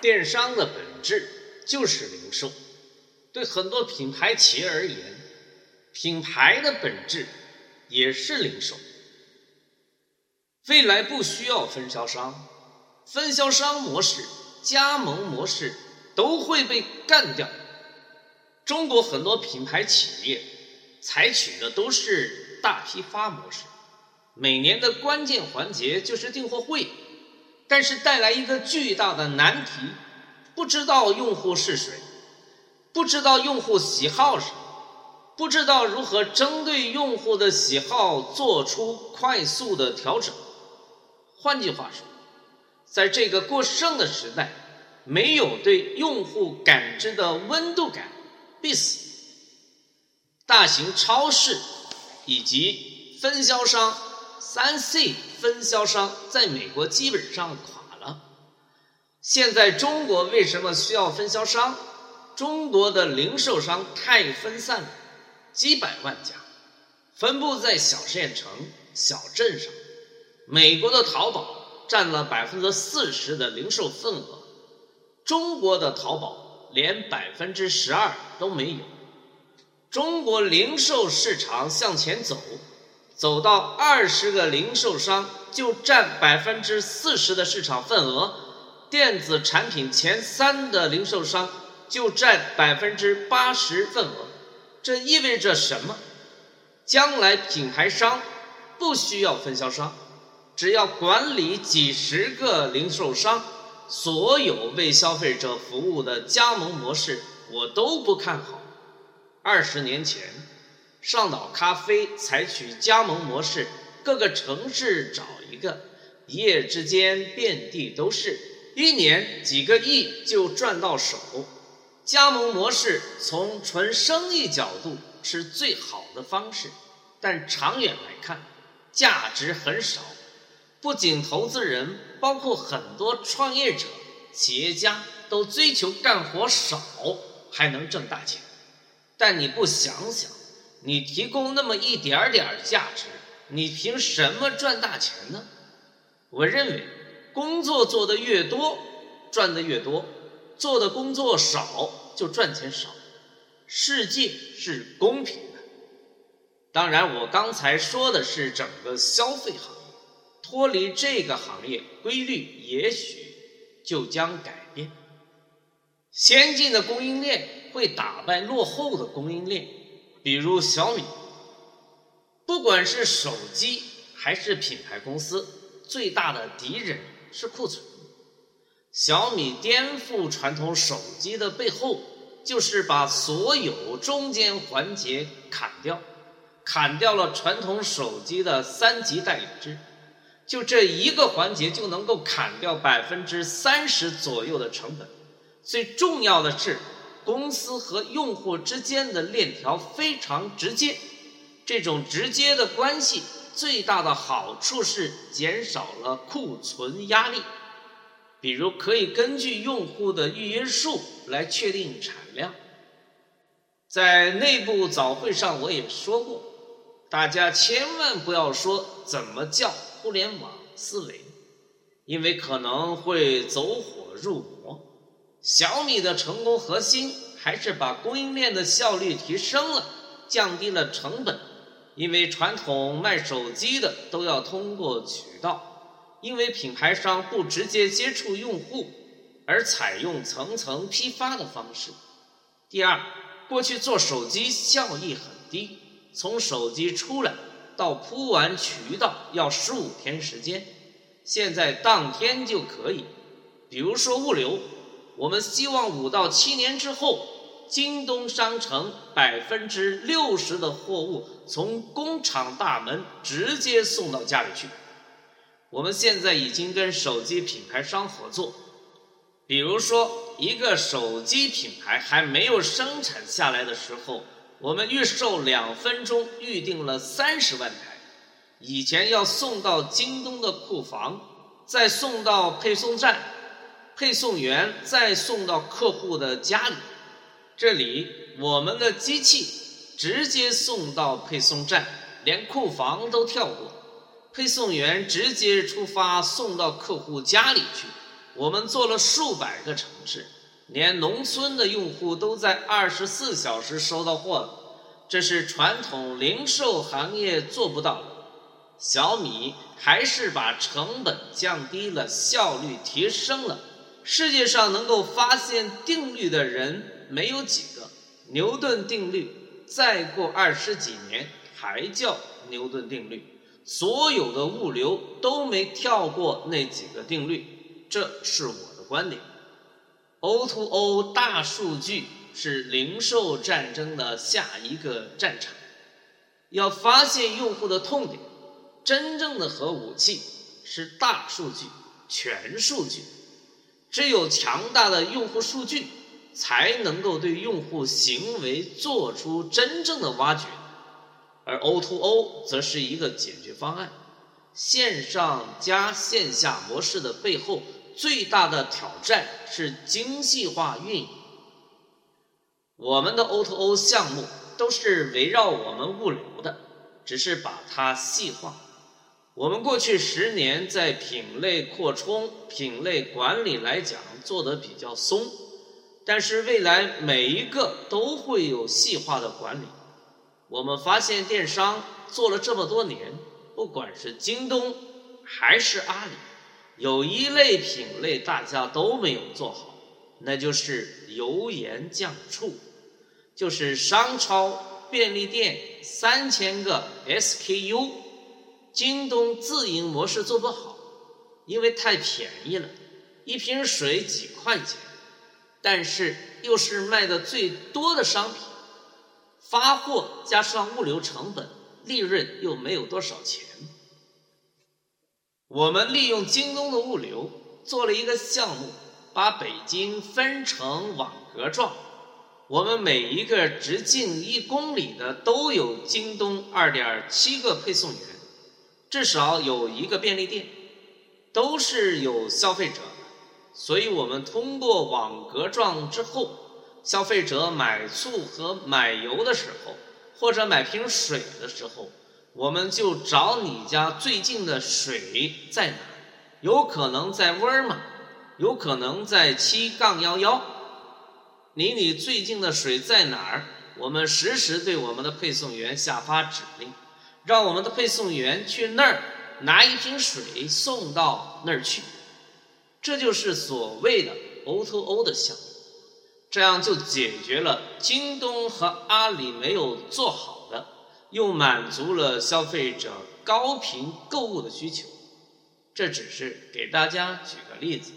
电商的本质就是零售。对很多品牌企业而言，品牌的本质也是零售。未来不需要分销商，分销商模式、加盟模式都会被干掉。中国很多品牌企业采取的都是大批发模式，每年的关键环节就是订货会，但是带来一个巨大的难题：不知道用户是谁。不知道用户喜好什么，不知道如何针对用户的喜好做出快速的调整。换句话说，在这个过剩的时代，没有对用户感知的温度感，必死。大型超市以及分销商、三 C 分销商在美国基本上垮了。现在中国为什么需要分销商？中国的零售商太分散了，几百万家，分布在小县城、小镇上。美国的淘宝占了百分之四十的零售份额，中国的淘宝连百分之十二都没有。中国零售市场向前走，走到二十个零售商就占百分之四十的市场份额，电子产品前三的零售商。就占百分之八十份额，这意味着什么？将来品牌商不需要分销商，只要管理几十个零售商，所有为消费者服务的加盟模式，我都不看好。二十年前，上岛咖啡采取加盟模式，各个城市找一个，一夜之间遍地都是，一年几个亿就赚到手。加盟模式从纯生意角度是最好的方式，但长远来看，价值很少。不仅投资人，包括很多创业者、企业家都追求干活少还能挣大钱。但你不想想，你提供那么一点点价值，你凭什么赚大钱呢？我认为，工作做得越多，赚得越多。做的工作少就赚钱少，世界是公平的。当然，我刚才说的是整个消费行业，脱离这个行业规律，也许就将改变。先进的供应链会打败落后的供应链，比如小米。不管是手机还是品牌公司，最大的敌人是库存。小米颠覆传统手机的背后，就是把所有中间环节砍掉，砍掉了传统手机的三级代理制，就这一个环节就能够砍掉百分之三十左右的成本。最重要的是，公司和用户之间的链条非常直接，这种直接的关系最大的好处是减少了库存压力。比如可以根据用户的预约数来确定产量。在内部早会上我也说过，大家千万不要说怎么叫互联网思维，因为可能会走火入魔。小米的成功核心还是把供应链的效率提升了，降低了成本。因为传统卖手机的都要通过渠道。因为品牌商不直接接触用户，而采用层层批发的方式。第二，过去做手机效益很低，从手机出来到铺完渠道要十五天时间，现在当天就可以。比如说物流，我们希望五到七年之后，京东商城百分之六十的货物从工厂大门直接送到家里去。我们现在已经跟手机品牌商合作，比如说一个手机品牌还没有生产下来的时候，我们预售两分钟预定了三十万台。以前要送到京东的库房，再送到配送站，配送员再送到客户的家里。这里我们的机器直接送到配送站，连库房都跳过。配送员直接出发送到客户家里去，我们做了数百个城市，连农村的用户都在二十四小时收到货了，这是传统零售行业做不到的。小米还是把成本降低了，效率提升了。世界上能够发现定律的人没有几个。牛顿定律再过二十几年还叫牛顿定律，所有的物流都没跳过那几个定律，这是我的观点。O2O 大数据是零售战争的下一个战场，要发现用户的痛点，真正的核武器是大数据、全数据。只有强大的用户数据，才能够对用户行为做出真正的挖掘，而 O2O O 则是一个解决方案。线上加线下模式的背后，最大的挑战是精细化运营。我们的 O2O 项目都是围绕我们物流的，只是把它细化。我们过去十年在品类扩充、品类管理来讲做得比较松，但是未来每一个都会有细化的管理。我们发现电商做了这么多年，不管是京东还是阿里，有一类品类大家都没有做好，那就是油盐酱醋，就是商超、便利店三千个 SKU。京东自营模式做不好，因为太便宜了，一瓶水几块钱，但是又是卖的最多的商品，发货加上物流成本，利润又没有多少钱。我们利用京东的物流做了一个项目，把北京分成网格状，我们每一个直径一公里的都有京东二点七个配送员。至少有一个便利店，都是有消费者的，所以我们通过网格状之后，消费者买醋和买油的时候，或者买瓶水的时候，我们就找你家最近的水在哪，有可能在沃尔玛，有可能在七杠幺幺，离你最近的水在哪儿？我们实时对我们的配送员下发指令。让我们的配送员去那儿拿一瓶水送到那儿去，这就是所谓的 O2O 的项目，这样就解决了京东和阿里没有做好的，又满足了消费者高频购物的需求。这只是给大家举个例子。